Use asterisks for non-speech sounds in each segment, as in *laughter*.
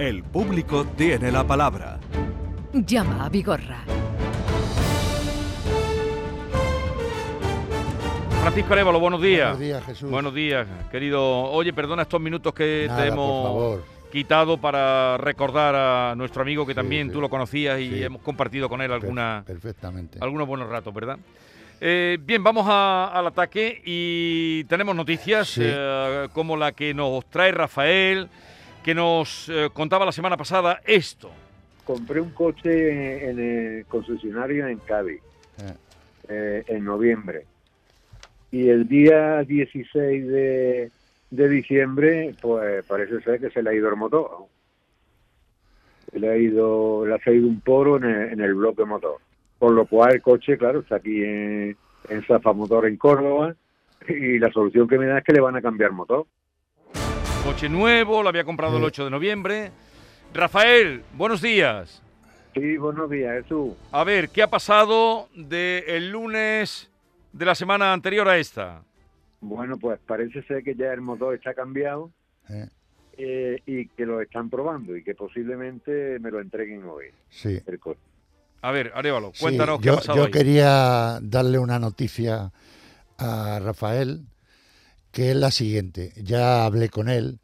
El público tiene la palabra. Llama a Vigorra. Francisco Arevalo, buenos días. Buenos días, Jesús. Buenos días, querido. Oye, perdona estos minutos que Nada, te por hemos favor. quitado para recordar a nuestro amigo que Sí, también sí. tú lo conocías y Sí. hemos compartido con él alguna, Per- Perfectamente. algunos buenos ratos, ¿verdad? Eh, bien, vamos a- al ataque y tenemos noticias Sí. eh, como la que nos trae Rafael, que nos eh, contaba la semana pasada esto. compré un coche en el concesionario en Cádiz Eh, eh, en noviembre. Y el día 16 de, de diciembre pues parece ser que se le ha ido el motor. Se le ha ido le ha salido un poro en el, en el bloque motor. Por lo cual el coche claro está aquí en, en Zafa Motor en Córdoba y la solución que me da es que le van a cambiar motor Coche nuevo, lo había comprado el Sí. 8 de noviembre. Rafael, buenos días. sí buenos días Jesús A ver, ¿qué ha pasado del el lunes de la semana anterior a esta? bueno pues parece ser que ya el motor está cambiado eh, eh, y que lo están probando y que posiblemente me lo entreguen hoy sí. el coche. A ver, Arevalo, Sí, cuéntanos qué yo, ha pasado yo ahí. quería darle una noticia a Rafael, que es la siguiente. Ya hablé con él.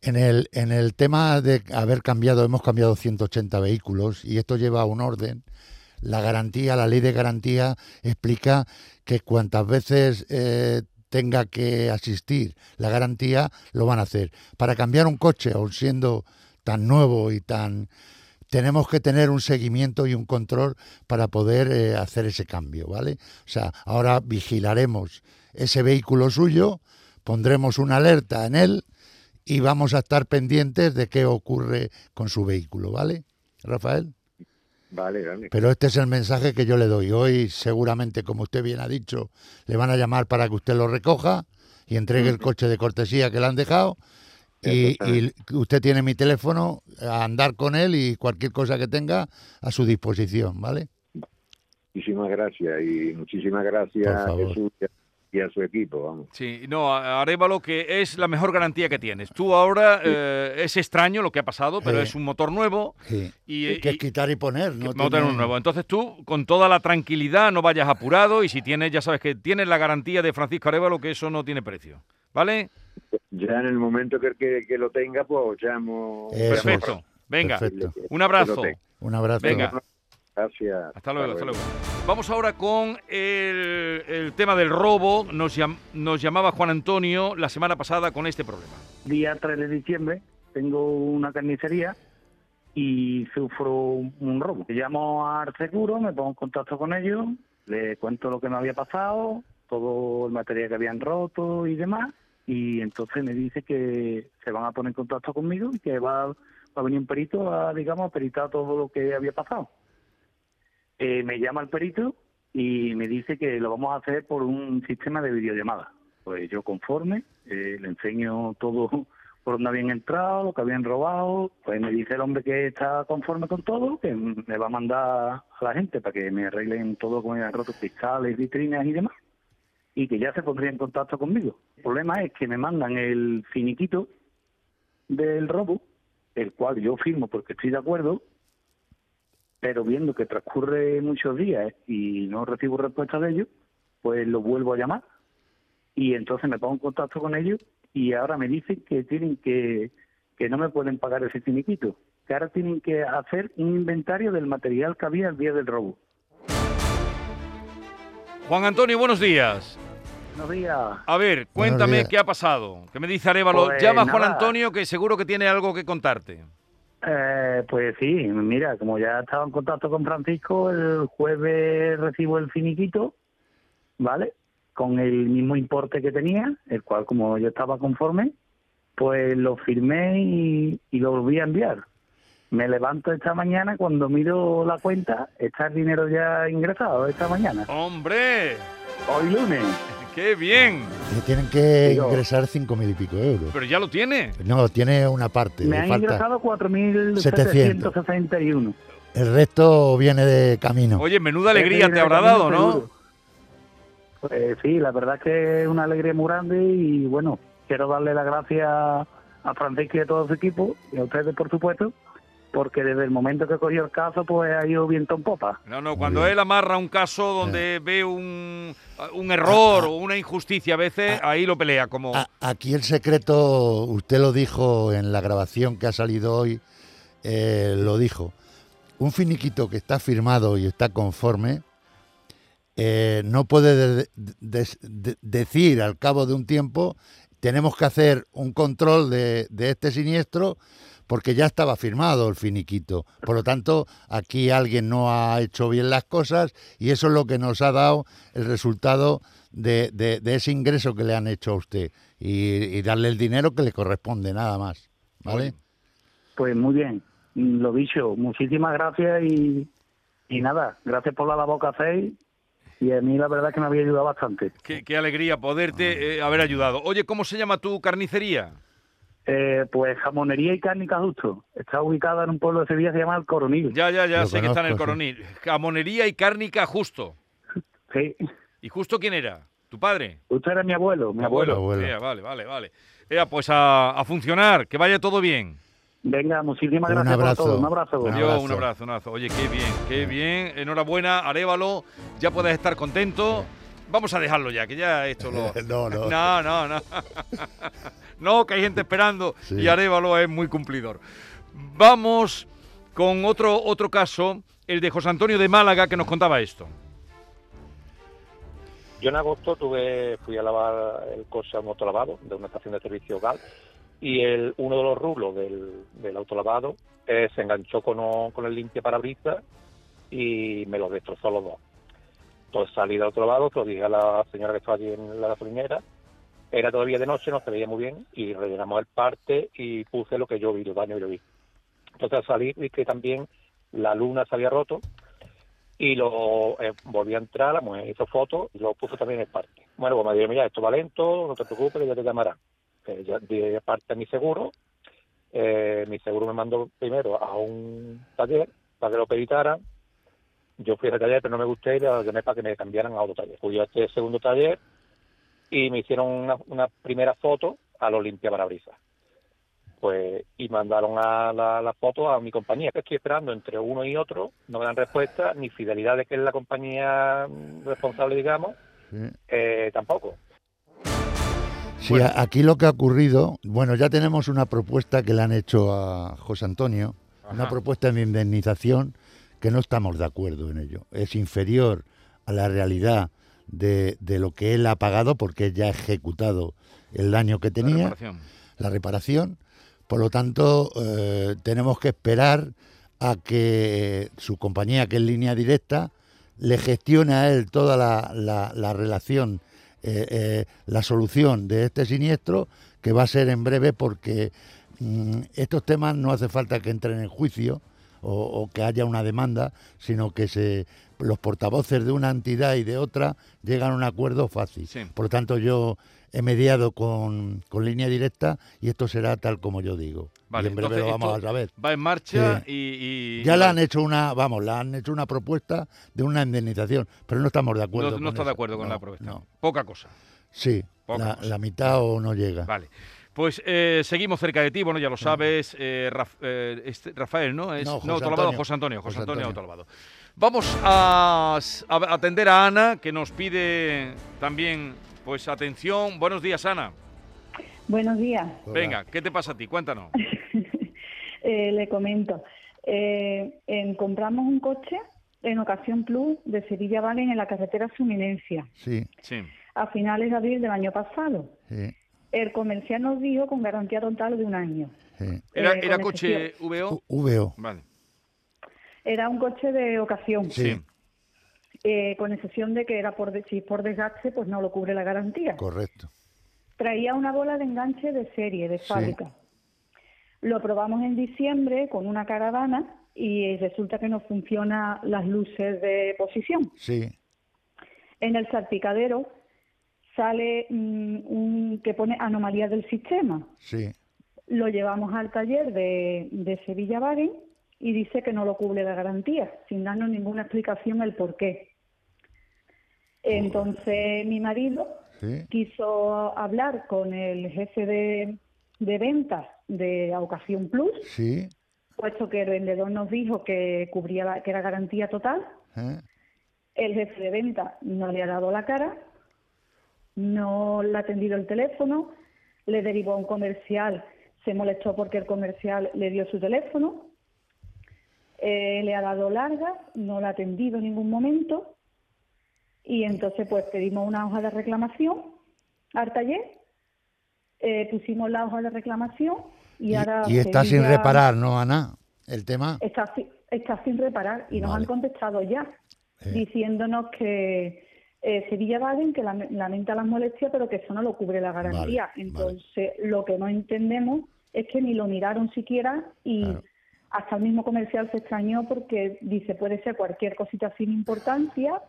En el, en el tema de haber cambiado, hemos cambiado 180 vehículos y esto lleva a un orden. La garantía, la ley de garantía explica que cuantas veces eh, tenga que asistir la garantía, lo van a hacer. Para cambiar un coche, aun siendo tan nuevo y tan... Tenemos que tener un seguimiento y un control para poder eh, hacer ese cambio, ¿vale? O sea, ahora vigilaremos ese vehículo suyo, pondremos una alerta en él y vamos a estar pendientes de qué ocurre con su vehículo, ¿vale, Rafael? Vale, vale. Pero este es el mensaje que yo le doy. Hoy seguramente, como usted bien ha dicho, le van a llamar para que usted lo recoja y entregue el coche de cortesía que le han dejado. Y, y usted tiene mi teléfono, a andar con él y cualquier cosa que tenga a su disposición, ¿vale? Muchísimas gracias y muchísimas gracias. Jesús y a- su equipo, vamos. Sí, no, Arevalo, que es la mejor garantía que tienes. Tú ahora eh, es extraño lo que ha pasado, pero Sí. es un motor nuevo Sí. y, que y- es quitar y poner, ¿no? motor tiene- nuevo. Entonces tú, con toda la tranquilidad, no vayas apurado y si tienes, ya sabes que tienes la garantía de Francisco Arevalo, que eso no tiene precio. ¿Vale? Ya en el momento que, que, que lo tenga, pues llamo. Eso. Perfecto. Venga, Perfecto. un abrazo. Un abrazo. Venga. Gracias. Hasta luego, hasta luego. Vamos ahora con el, el tema del robo. Nos, llam- nos llamaba Juan Antonio la semana pasada con este problema. día 3 de diciembre tengo una carnicería y sufro un, un robo. Llamo al seguro, me pongo en contacto con ellos, le cuento lo que me había pasado, todo el material que habían roto y demás, y entonces me dice que se van a poner en contacto conmigo y que va, va a venir un perito a, digamos, a peritar todo lo que había pasado. Eh, me llama el perito y me dice que lo vamos a hacer por un sistema de videollamada. Pues yo conforme, eh, le enseño todo *laughs* por donde habían entrado, lo que habían robado, pues me dice el hombre que está conforme con todo, que me va a mandar a la gente para que me arreglen todo como hayan roto cristales, vitrinas y demás, y que ya se pondría en contacto conmigo. El problema es que me mandan el finiquito del robo, el cual yo firmo porque estoy de acuerdo, pero viendo que transcurre muchos días y no recibo respuesta de ellos, pues lo vuelvo a llamar y entonces me pongo en contacto con ellos y ahora me dicen que tienen que que no me pueden pagar ese finiquito, que ahora tienen que hacer un inventario del material que había el día del robo. Juan Antonio, buenos días. Buenos días. A ver, cuéntame qué ha pasado. Que me dice Arevalo. Pues Llama a Juan nada. Antonio que seguro que tiene algo que contarte. Eh, pues sí, mira, como ya estaba en contacto con Francisco, el jueves recibo el finiquito, ¿vale? Con el mismo importe que tenía, el cual como yo estaba conforme, pues lo firmé y, y lo volví a enviar. Me levanto esta mañana, cuando miro la cuenta, está el dinero ya ingresado esta mañana, ¡Hombre! hoy lunes. *laughs* ¡Qué bien! Le tienen que Digo- ingresar cinco mil y pico euros. Pero ya lo tiene. No, tiene una parte. Me han falta. ingresado 4.761. El resto viene de camino. Oye, menuda alegría te habrá dado, ¿no? Pues sí, la verdad es que es una alegría muy grande y bueno, quiero darle las gracias a Francisco y a todo su equipo, y a ustedes por supuesto, porque desde el momento que cogió el caso, pues ha ido viento en popa. No, no, cuando él amarra un caso donde ve un, un error o una injusticia a veces, ahí lo pelea como... Aquí el secreto, usted lo dijo en la grabación que ha salido hoy, eh, lo dijo. Un finiquito que está firmado y está conforme, eh, no puede de- de- de- decir al cabo de un tiempo, tenemos que hacer un control de, de este siniestro porque ya estaba firmado el finiquito. Por lo tanto, aquí alguien no ha hecho bien las cosas y eso es lo que nos ha dado el resultado de, de- de ese ingreso que le han hecho a usted y, y darle el dinero que le corresponde, nada más. ¿Vale? Pues muy bien, lo dicho, muchísimas gracias y, y nada, gracias por la labor que hacéis y a mí la verdad es que me había ayudado bastante. Qué, qué alegría poderte eh, haber ayudado. Oye, ¿cómo se llama tu carnicería? Eh, pues Jamonería y Cárnica Justo, está ubicada en un pueblo de Sevilla que se llama El Coronil. Ya, ya, ya, Lo sé que está en el sí. coronil. Jamonería y cárnica justo. Sí, ¿Y justo quién era? ¿Tu padre? usted era mi abuelo, mi abuelo. abuelo. Ea, vale, vale, vale. Ea, pues a, a funcionar, que vaya todo bien. Venga, muchísimas Un gracias abrazo. por todo, un abrazo. Un Adiós, abrazo. un abrazo, un abrazo. Oye, qué bien, qué bien. Enhorabuena, Arévalo. Ya puedes estar contento. Vamos a dejarlo ya, que ya esto lo... *laughs* No, no. No, no, no. *laughs* No, que hay gente *laughs* esperando Sí. y Arévalo es muy cumplidor. Vamos con otro, otro caso, el de José Antonio de Málaga, que nos contaba esto. Yo en agosto tuve, fui a lavar el coche a un autolavado de una estación de servicio gal y el, uno de los rulos del, del autolavado eh, se enganchó con, o- con el limpia parabrisas y me lo destrozó los dos. Entonces salí del autolavado, se lo dije a la señora que estaba allí en la gasolinera, era todavía de noche, no se veía muy bien y rellenamos el parte y puse lo que yo vi, los daños que yo vi. Entonces al salir vi que también la luna se había roto y lo eh, volví a entrar, la mujer hizo fotos y lo puso también en el parte. Bueno, pues me dijo, mira, esto va lento, no te preocupes, ya te llamarán. Eh, ya di parte a mi seguro, eh, mi seguro me mandó primero a un taller para que lo peritaran, yo fui a ese taller pero no me gusté y le llamé para que me cambiaran a otro taller. Fui a este segundo taller y me hicieron una, una primera foto a los limpiaparabrisas. Pues, y mandaron a la, la foto a mi compañía, que estoy esperando entre uno y otro, no me dan respuesta, ni fidelidad de que es la compañía responsable, digamos, eh, tampoco. Sí, a- aquí lo que ha ocurrido, bueno, ya tenemos una propuesta que le han hecho a José Antonio, una Ajá. propuesta de indemnización que no estamos de acuerdo en ello. Es inferior a la realidad de, de lo que él ha pagado porque él ya ha ejecutado el daño que La tenía, reparación. la reparación. Por lo tanto, eh, tenemos que esperar a que su compañía, que es línea directa, le gestione a él toda la, la- la relación, eh, eh, la solución de este siniestro, que va a ser en breve porque mm, estos temas no hace falta que entren en juicio o, o que haya una demanda, sino que se los portavoces de una entidad y de otra llegan a un acuerdo fácil. Sí. Por lo tanto, yo he mediado con, con línea directa y esto será tal como yo digo. Vale, y en breve lo vamos a saber. Va en marcha Sí. y, y- Ya le han hecho una, vamos, le han hecho una propuesta de una indemnización, pero no estamos de acuerdo. No, está de acuerdo con No, la propuesta. no. Poca cosa. Sí, Poca la, cosa. la mitad o no llega. Vale. Pues eh, seguimos cerca de ti, bueno, ya lo sabes, eh, Raf- eh, este- Rafael, ¿no? Es, No, José Autolavado, Antonio. José Antonio, José José Antonio Antonio. Autolavado. Vamos a, atender a Ana, que nos pide también, pues, atención. Buenos días, Ana. Buenos días. Hola. Venga, ¿qué te pasa a ti? Cuéntanos. *laughs* Eh, le comento. Eh, en- compramos un coche en Ocasión Plus de Sevilla Valen en la carretera Su Eminencia Sí, Sí. a finales de abril del año pasado. sí, El comercial nos dijo con garantía total de un año. sí. ¿Era, Eh, era coche VO? U- VO. Vale. Era un coche de ocasión, Sí, eh, con excepción de que era por de- si es por desgaste, pues no lo cubre la garantía. correcto. Traía una bola de enganche de serie, de Sí. fábrica. Lo probamos en diciembre con una caravana y resulta que no funciona las luces de posición. Sí, En el salpicadero sale mm, un que pone anomalías del sistema. sí. Lo llevamos al taller de, de Sevilla Wagen y dice que no lo cubre la garantía, sin darnos ninguna explicación el por qué. Entonces mi marido Sí, quiso hablar con el jefe de, de ventas de Ocasión Plus, Sí. puesto que el vendedor nos dijo que cubría la- que era garantía total. ¿eh? El jefe de venta no le ha dado la cara, no le ha atendido el teléfono, le derivó a un comercial, se molestó porque el comercial le dio su teléfono, eh, le ha dado largas, no la ha atendido en ningún momento y entonces pues pedimos una hoja de reclamación al taller, eh, pusimos la hoja de reclamación y, Y, ahora... y está sin reparar, ¿no, Ana? El tema. Está, está sin reparar y nos Vale. han contestado ya Eh. diciéndonos que eh, Sevilla Baden que lame- lamenta las molestias pero que eso no lo cubre la garantía. Vale, Entonces lo que no entendemos es que ni lo miraron siquiera y Claro. hasta el mismo comercial se extrañó porque dice puede ser cualquier cosita sin importancia,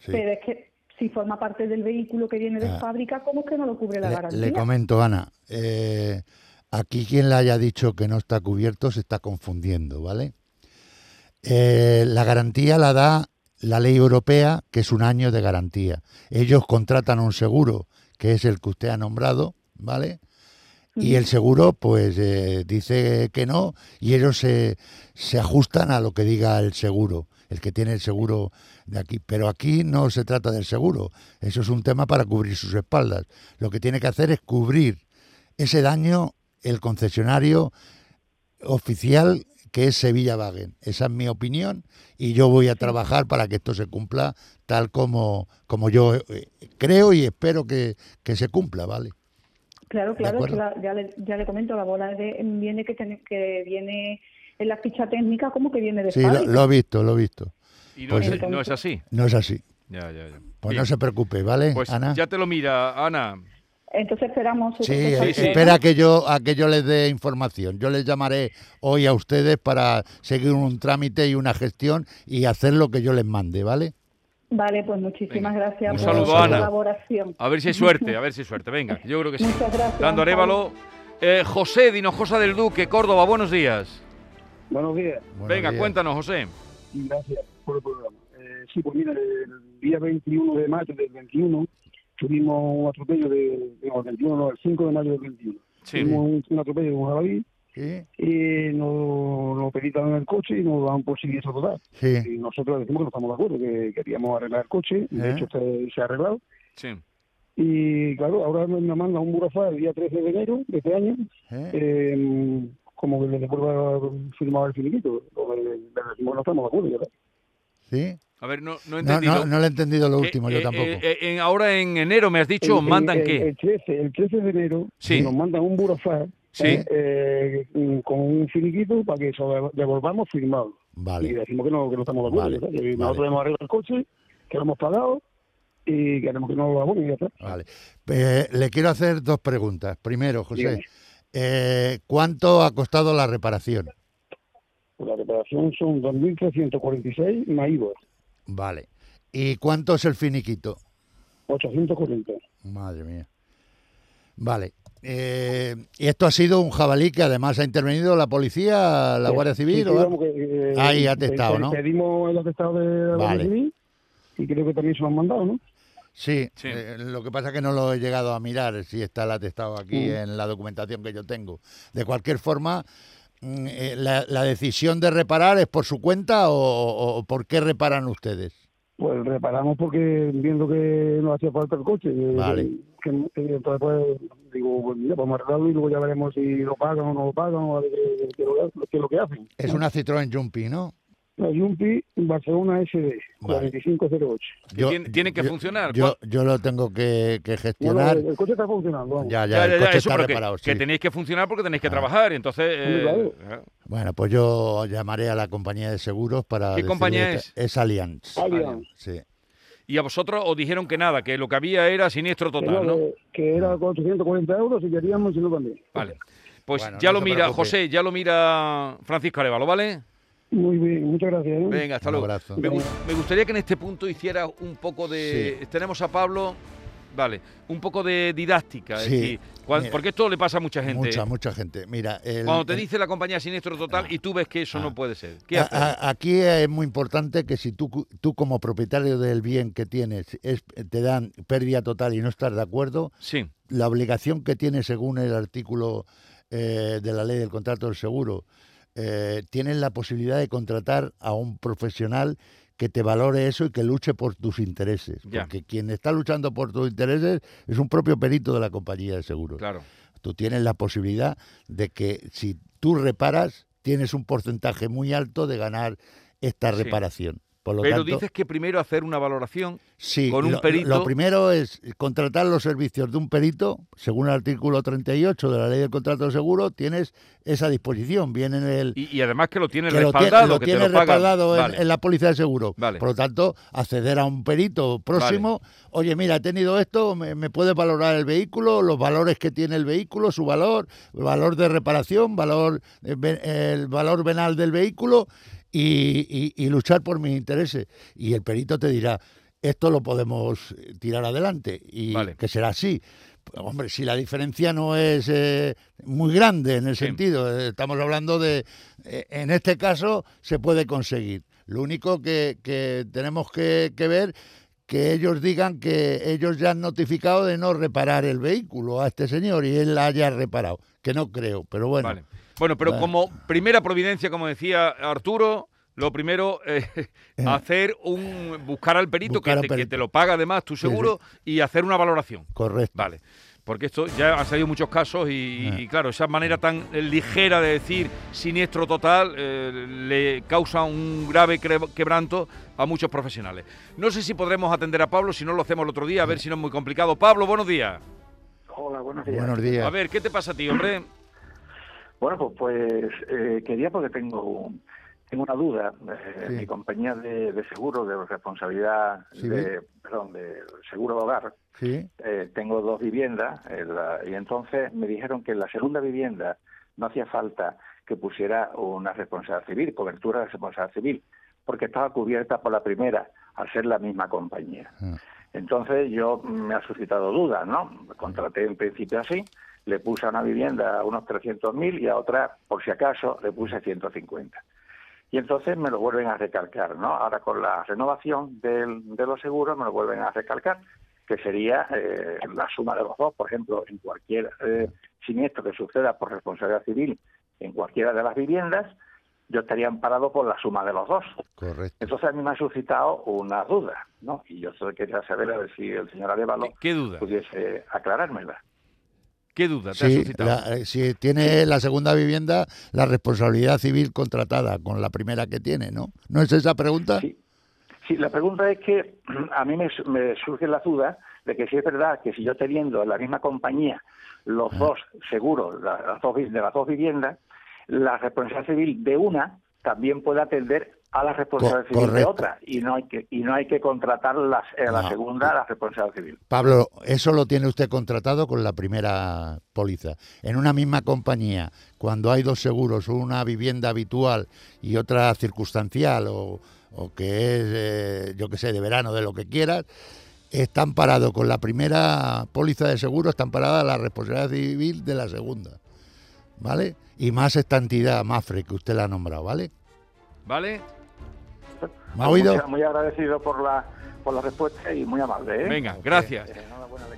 Sí. pero es que si forma parte del vehículo que viene de Ah. fábrica, ¿cómo es que no lo cubre la Le, garantía? le comento, Ana. eh, aquí quien le haya dicho que no está cubierto se está confundiendo, ¿vale? Eh, la garantía la da la ley europea, que es un año de garantía. Ellos contratan un seguro, que es el que usted ha nombrado, ¿vale? Y el seguro, pues, eh, dice que no, y ellos se, se ajustan a lo que diga el seguro, el que tiene el seguro de aquí. Pero aquí no se trata del seguro, eso es un tema para cubrir sus espaldas. Lo que tiene que hacer es cubrir ese daño el concesionario oficial que es Sevilla Wagen. Esa es mi opinión y yo voy a trabajar para que esto se cumpla tal como, como yo eh, creo y espero que, que se cumpla, ¿vale? Claro, claro, es que acuerdo? la- ya, le, ya le comento, la bola de, viene que, tiene- que viene en la ficha técnica como que viene de Sí, lo, he visto, lo he visto. Y no, Pues- es, no es así. No es así. Ya, ya, ya. Pues Bien. no se preocupe, ¿vale, Pues Ana? ya te lo mira, Ana. Entonces esperamos Sí, eh, espera que yo, a que yo les dé información. Yo les llamaré hoy a ustedes para seguir un trámite y una gestión y hacer lo que yo les mande, ¿vale? Vale, pues muchísimas Venga. gracias Un por saludo, su Ana. colaboración. A ver si hay suerte, a ver si hay suerte. Venga, yo creo que sí. Muchas gracias. Dando Arévalo. Eh, José Dinojosa del Duque, Córdoba, buenos días. Buenos días. Buenos Venga, días. cuéntanos, José. gracias por el programa. Eh, sí, pues mira, el día 21 de mayo del 21 tuvimos un atropello de, 21 no, el 5 de mayo del 21. Sí. Tuvimos un, un atropello de un jabalí Sí, y nos, nos peritan en el coche y nos dan por siniestro total. sí, Y nosotros decimos que no estamos de acuerdo, que queríamos arreglar el coche, de ¿Eh? hecho se, se ha arreglado. Sí. Y claro, ahora me me manda un burofá el día 13 de enero de este año, ¿eh? eh, como que le devuelva firmado el finiquito. Lo le decimos que no estamos de acuerdo, ¿verdad? ¿Sí? A ver, no, no he entendido. no, no le he entendido lo Que, último, yo eh, tampoco. eh, eh, en- ahora en enero me has dicho, El- ¿mandan el, qué? El 13, el 13 de enero Sí. nos mandan un burofá Sí. eh, eh, con un finiquito para que se lo devolvamos firmado. Y Vale, decimos que no, que no estamos de acuerdo. Vale. Nosotros hemos arreglado el coche, que lo hemos pagado y queremos que no lo hagamos y ya está. vale. Eh, le quiero hacer dos preguntas. Primero, José, eh, ¿cuánto ha costado la reparación? Pues la reparación son 2.346 más IVA, Vale. ¿Y cuánto es el finiquito? 840. Madre mía. Vale. Eh, y esto ha sido un jabalí que además ha intervenido la policía, la Sí, Guardia Civil. sí, o que, eh, Ahí eh, atestado, ¿no? Pedimos el atestado de la Guardia. Civil y creo que también se lo han mandado, ¿no? Sí, Sí. eh, lo que pasa es que no lo he llegado a mirar si está el atestado aquí Mm. en la documentación que yo tengo. De cualquier forma, la, la decisión de reparar es por su cuenta o, por qué reparan ustedes? Pues reparamos porque viendo que nos hacía falta el coche. eh, Vale. que- que entonces, pues, digo, pues mira, vamos a arreglarlo y luego ya veremos si lo pagan o no lo pagan o a ver qué, qué es lo que- qué es lo que hacen. Es una Citroën Jumpy, ¿no? La Yumpi Barcelona SD, Vale. 4508. Que tiene- tiene que yo- funcionar. Yo, yo lo tengo que, que gestionar. el, el coche está funcionando, vamos. Ya, ya, Ya, el ya, coche eso, está que, reparado. que tenéis que funcionar porque tenéis que Ah. trabajar. y Entonces, eh, claro. eh, Bueno, pues yo llamaré a la compañía de seguros para. ¿Qué compañía que- es? Es Allianz. Allianz. Sí. y a vosotros os dijeron que nada, que lo que había era siniestro Que, total, ¿no? no, que era 440 euros y queríamos y no también. Vale. Pues Bueno, ya no lo mira, preocupe. José, ya lo mira Francisco Arevalo, ¿vale? Muy bien, muchas gracias. ¿eh? Venga, hasta Un luego. abrazo. Me, me gustaría que en este punto hiciera un poco de... Tenemos a Pablo, vale, un poco de didáctica. Es Sí, decir, cuan- mira. porque esto le pasa a mucha gente. Mucha, mucha gente. Mira, el- Cuando te el- dice la compañía siniestro total y tú ves que eso Ah. no puede ser. ¿Qué a- haces? a- aquí es muy importante que si tú, cu- tú como propietario del bien que tienes es, te dan pérdida total y no estás de acuerdo, Sí, la obligación que tienes según el artículo eh, de la ley del contrato del seguro, eh, tienes la posibilidad de contratar a un profesional que te valore eso y que luche por tus intereses. Ya. Porque quien está luchando por tus intereses es un propio perito de la compañía de seguros. Claro. Tú tienes la posibilidad de que si tú reparas, tienes un porcentaje muy alto de ganar esta Sí. Reparación. Por lo Pero tanto, dices que primero hacer una valoración. Sí, con un lo, perito- lo primero es contratar los servicios de un perito, según el artículo 38 de la ley del contrato de seguro, tienes esa disposición, viene en el Y, y además que lo tienes que respaldado. lo que tienes te lo pagan. respaldado en, Vale. en la póliza de seguro. Vale. Por lo tanto, acceder a un perito próximo, oye, mira, he tenido esto, me, me puede valorar el vehículo, los valores que tiene el vehículo, su valor, valor de reparación, valor eh, el valor venal del vehículo y, y- y luchar por mis intereses. Y el perito te dirá, esto lo podemos tirar adelante y Vale. que será así. Hombre, si la diferencia no es eh, muy grande en el Sí. sentido, eh, estamos hablando de, eh, en este caso se puede conseguir. Lo único que, que tenemos que, que ver que ellos digan que ellos ya han notificado de no reparar el vehículo a este señor y él la haya reparado, que no creo, pero bueno. Vale. Bueno, pero como primera providencia, como decía Arturo, lo primero es *laughs* Eh. hacer un buscar al perito, Buscar que, al te, que perito. te lo paga además tu Sí, seguro y hacer una valoración. Correcto. Vale. Porque esto ya han salido muchos casos y, Ah. y, claro, esa manera tan eh, ligera de decir siniestro total eh, le causa un grave quebranto a muchos profesionales. No sé si podremos atender a Pablo, si no lo hacemos el otro día, a ver si no es muy complicado. Pablo, buenos días. Hola, buenos días. Buenos días. A ver, ¿qué te pasa a ti, hombre? Bueno, pues, pues eh, quería porque tengo un- tengo una duda. Eh, Sí. Mi compañía de, de seguro de responsabilidad Sí, de perdón de seguro de hogar Sí, eh, tengo dos viviendas eh, la- y entonces me dijeron que en la segunda vivienda no hacía falta que pusiera una responsabilidad civil, cobertura de responsabilidad civil, porque estaba cubierta por la primera al ser la misma compañía. Ah. Entonces yo me ha suscitado dudas, ¿no? Contraté en principio así, le puse a una vivienda unos 300.000 y a otra, por si acaso, le puse 150. Y entonces me lo vuelven a recalcar, ¿no? Ahora con la renovación del- de los seguros me lo vuelven a recalcar, que sería eh, la suma de los dos. Por ejemplo, en cualquier eh, siniestro que suceda por responsabilidad civil en cualquiera de las viviendas, yo estaría amparado por la suma de los dos. correcto. Entonces a mí me ha suscitado una duda, ¿no? Y yo solo quería saber a ver si el señor Arevalo ¿Qué, qué duda? pudiese aclarármela. ¿Qué duda te ha Sí, suscitado? la- eh, si tiene la segunda vivienda, la responsabilidad civil contratada con la primera que tiene, ¿no? ¿No es esa pregunta? Sí. Sí, la pregunta es que a mí me, su- me surge la duda de que si es verdad que si yo teniendo en la misma compañía los Ah. dos seguros la- las dos, de las dos viviendas, la responsabilidad civil de una también puede atender a la responsabilidad Co- civil de otra y no hay que y no hay que contratar las, eh, la No. segunda la responsabilidad civil. Pablo, eso lo tiene usted contratado con la primera póliza. En una misma compañía, cuando hay dos seguros, una vivienda habitual y otra circunstancial o, o que es, eh, yo que sé, de verano, de lo que quieras, están parados con la primera póliza de seguro, están paradas la responsabilidad civil de la segunda. ¿Vale? Y más esta entidad, Mafre, que usted la ha nombrado, ¿vale? ¿Vale? ¿Me ha oído? Muy, muy agradecido por la por la respuesta y muy amable. ¿eh? Venga, gracias. Eh.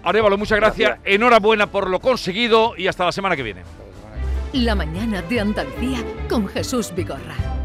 Arevalo, muchas gracias. Gracias. Enhorabuena por lo conseguido y hasta la semana que viene. La mañana de Andalucía con Jesús Vigorra.